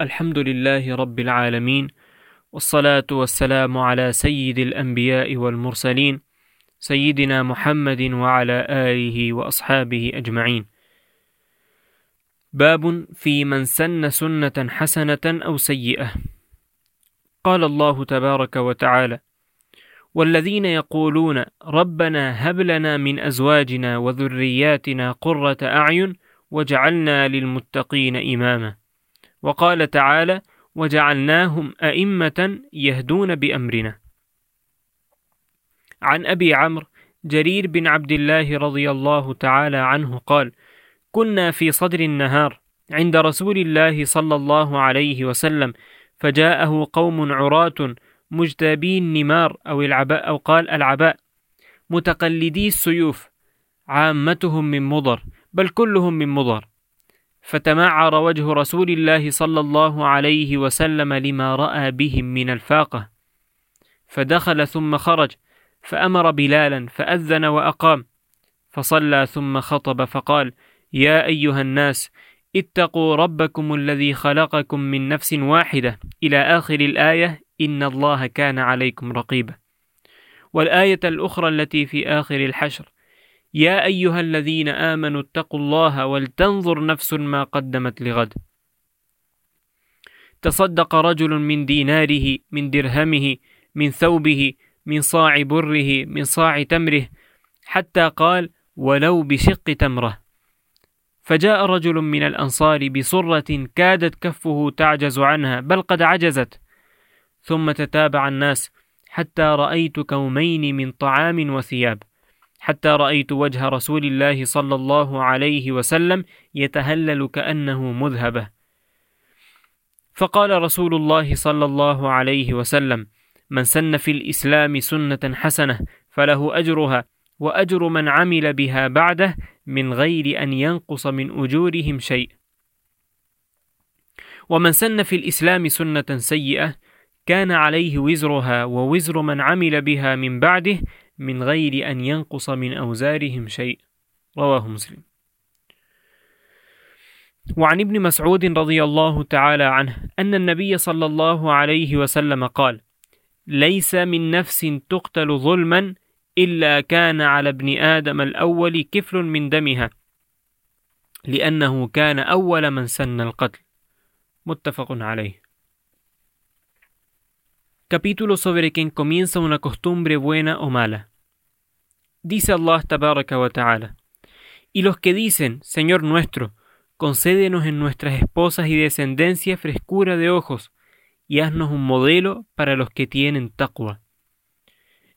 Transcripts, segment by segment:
الحمد لله رب العالمين والصلاة والسلام على سيد الأنبياء والمرسلين سيدنا محمد وعلى آله وأصحابه أجمعين. باب في من سن سنة حسنة أو سيئة. قال الله تبارك وتعالى والذين يقولون ربنا هب لنا من أزواجنا وذرياتنا قرة أعين وجعلنا للمتقين إماما. وقال تعالى وجعلناهم أئمة يهدون بأمرنا. عن أبي عمرو جرير بن عبد الله رضي الله تعالى عنه قال كنا في صدر النهار عند رسول الله صلى الله عليه وسلم فجاءه قوم عراة مجتابي النمار أو العباء أو قال العباء متقلدي السيوف عامتهم من مضر بل كلهم من مضر. فتمعر وجه رسول الله صلى الله عليه وسلم لما رأى بهم من الفاقة. فدخل ثم خرج فأمر بلالا فأذن وأقام. فصلى ثم خطب فقال يا أيها الناس اتقوا ربكم الذي خلقكم من نفس واحدة. إلى آخر الآية إن الله كان عليكم رقيبا. والآية الأخرى التي في آخر الحشر يا أيها الذين آمنوا اتقوا الله ولتنظر نفس ما قدمت لغد. تصدق رجل من ديناره من درهمه من ثوبه من صاع بره من صاع تمره حتى قال ولو بشق تمره فجاء رجل من الأنصار بصرة كادت كفه تعجز عنها بل قد عجزت. ثم تتابع الناس حتى رأيت كومين من طعام وثياب. حتى رأيت وجه رسول الله صلى الله عليه وسلم يتهلل كأنه مذهبة. فقال رسول الله صلى الله عليه وسلم من سن في الإسلام سنة حسنة فله أجرها وأجر من عمل بها بعده من غير أن ينقص من أجورهم شيء. ومن سن في الإسلام سنة سيئة كان عليه وزرها ووزر من عمل بها من بعده من غير أن ينقص من أوزارهم شيء. رواه مسلم. وعن ابن مسعود رضي الله تعالى عنه أن النبي صلى الله عليه وسلم قال ليس من نفس تقتل ظلما إلا كان على ابن آدم الأول كفل من دمها لأنه كان أول من سن القتل. متفق عليه. Capítulo sobre quien comienza una costumbre buena o mala. Dice Allah wa ta'ala, y los que dicen, Señor nuestro, concédenos en nuestras esposas y descendencia frescura de ojos, y haznos un modelo para los que tienen taqwa.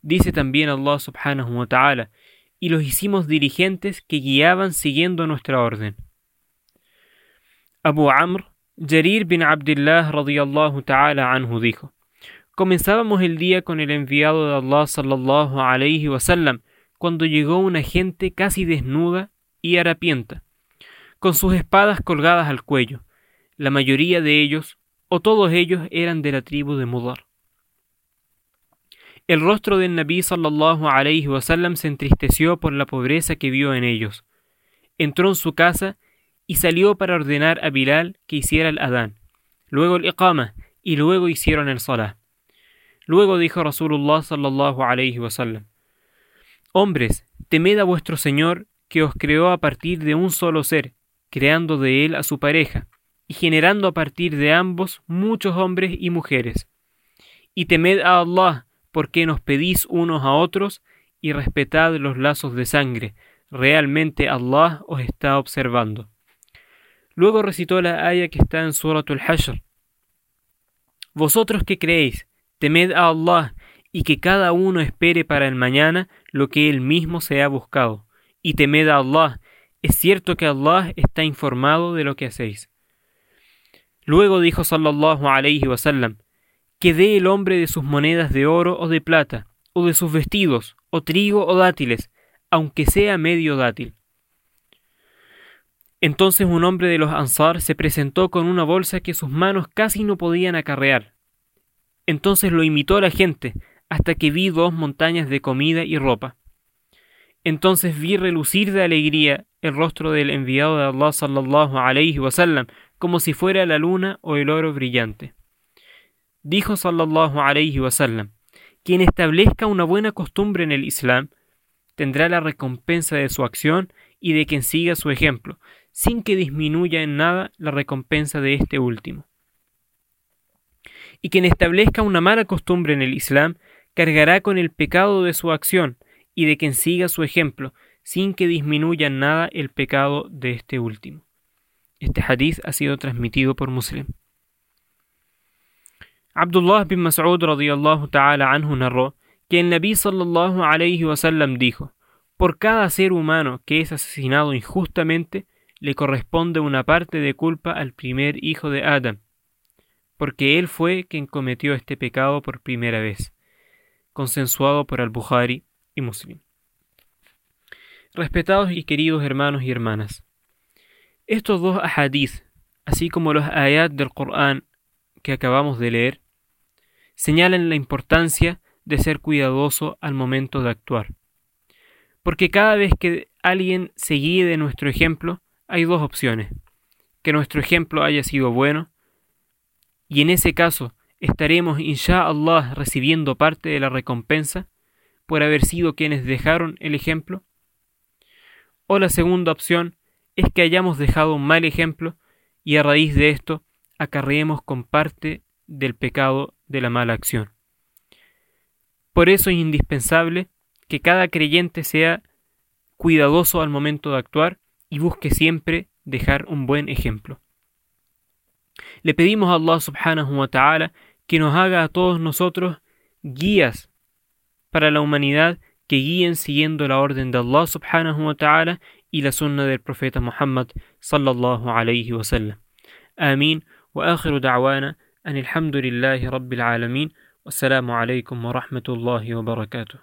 Dice también Allah subhanahu wa ta'ala, y los hicimos dirigentes que guiaban siguiendo nuestra orden. Abu Amr, Jarir bin Abdullah radiyallahu ta'ala anhu dijo, Comenzábamos el día con el enviado de Allah sallallahu alayhi wasallam cuando llegó una gente casi desnuda y harapienta, con sus espadas colgadas al cuello. La mayoría de ellos, o todos ellos, eran de la tribu de Mudar. El rostro del Nabi sallallahu alayhi wasallam se entristeció por la pobreza que vio en ellos. Entró en su casa y salió para ordenar a Bilal que hiciera el Adán, luego el Iqama y luego hicieron el Salah. Luego dijo Rasulullah sallallahu alayhi wasallam: Hombres, temed a vuestro Señor que os creó a partir de un solo ser, creando de él a su pareja, y generando a partir de ambos muchos hombres y mujeres. Y temed a Allah, porque nos pedís unos a otros, y respetad los lazos de sangre. Realmente Allah os está observando. Luego recitó la aya que está en Suratul Hashr. Vosotros que creéis, temed a Allah, y que cada uno espere para el mañana lo que él mismo se ha buscado. Y temed a Allah, es cierto que Allah está informado de lo que hacéis. Luego dijo sallallahu alayhi wasallam, que dé el hombre de sus monedas de oro o de plata, o de sus vestidos, o trigo o dátiles, aunque sea medio dátil. Entonces un hombre de los Ansar se presentó con una bolsa que sus manos casi no podían acarrear. Entonces lo imitó la gente, hasta que vi dos montañas de comida y ropa. Entonces vi relucir de alegría el rostro del enviado de Allah sallallahu alayhi wasallam como si fuera la luna o el oro brillante. Dijo sallallahu alayhi wasallam, quien establezca una buena costumbre en el Islam, tendrá la recompensa de su acción y de quien siga su ejemplo, sin que disminuya en nada la recompensa de este último. Y quien establezca una mala costumbre en el Islam, cargará con el pecado de su acción y de quien siga su ejemplo, sin que disminuya nada el pecado de este último. Este hadith ha sido transmitido por Muslim. Abdullah bin Mas'ud radiyallahu ta'ala anhu narró que el Nabi sallallahu alayhi wasallam dijo: Por cada ser humano que es asesinado injustamente, le corresponde una parte de culpa al primer hijo de Adam, porque él fue quien cometió este pecado por primera vez, consensuado por al-Bukhari y Muslim. Respetados y queridos hermanos y hermanas, estos dos ahadith, así como los ayat del Corán que acabamos de leer, señalan la importancia de ser cuidadoso al momento de actuar. Porque cada vez que alguien se guíe de nuestro ejemplo, hay dos opciones. Que nuestro ejemplo haya sido bueno, y en ese caso estaremos, inshallah, recibiendo parte de la recompensa por haber sido quienes dejaron el ejemplo. O la segunda opción es que hayamos dejado un mal ejemplo y a raíz de esto acarreemos con parte del pecado de la mala acción. Por eso es indispensable que cada creyente sea cuidadoso al momento de actuar y busque siempre dejar un buen ejemplo. Le pedimos a Allah subhanahu wa ta'ala que nos haga a todos nosotros guías para la humanidad que guíen siguiendo la orden de Allah subhanahu wa ta'ala y la sunna del profeta Muhammad sallallahu alayhi wa sallam. Amin wa akhiru da'wana أن الحمد لله رب العالمين والسلام عليكم ورحمة الله وبركاته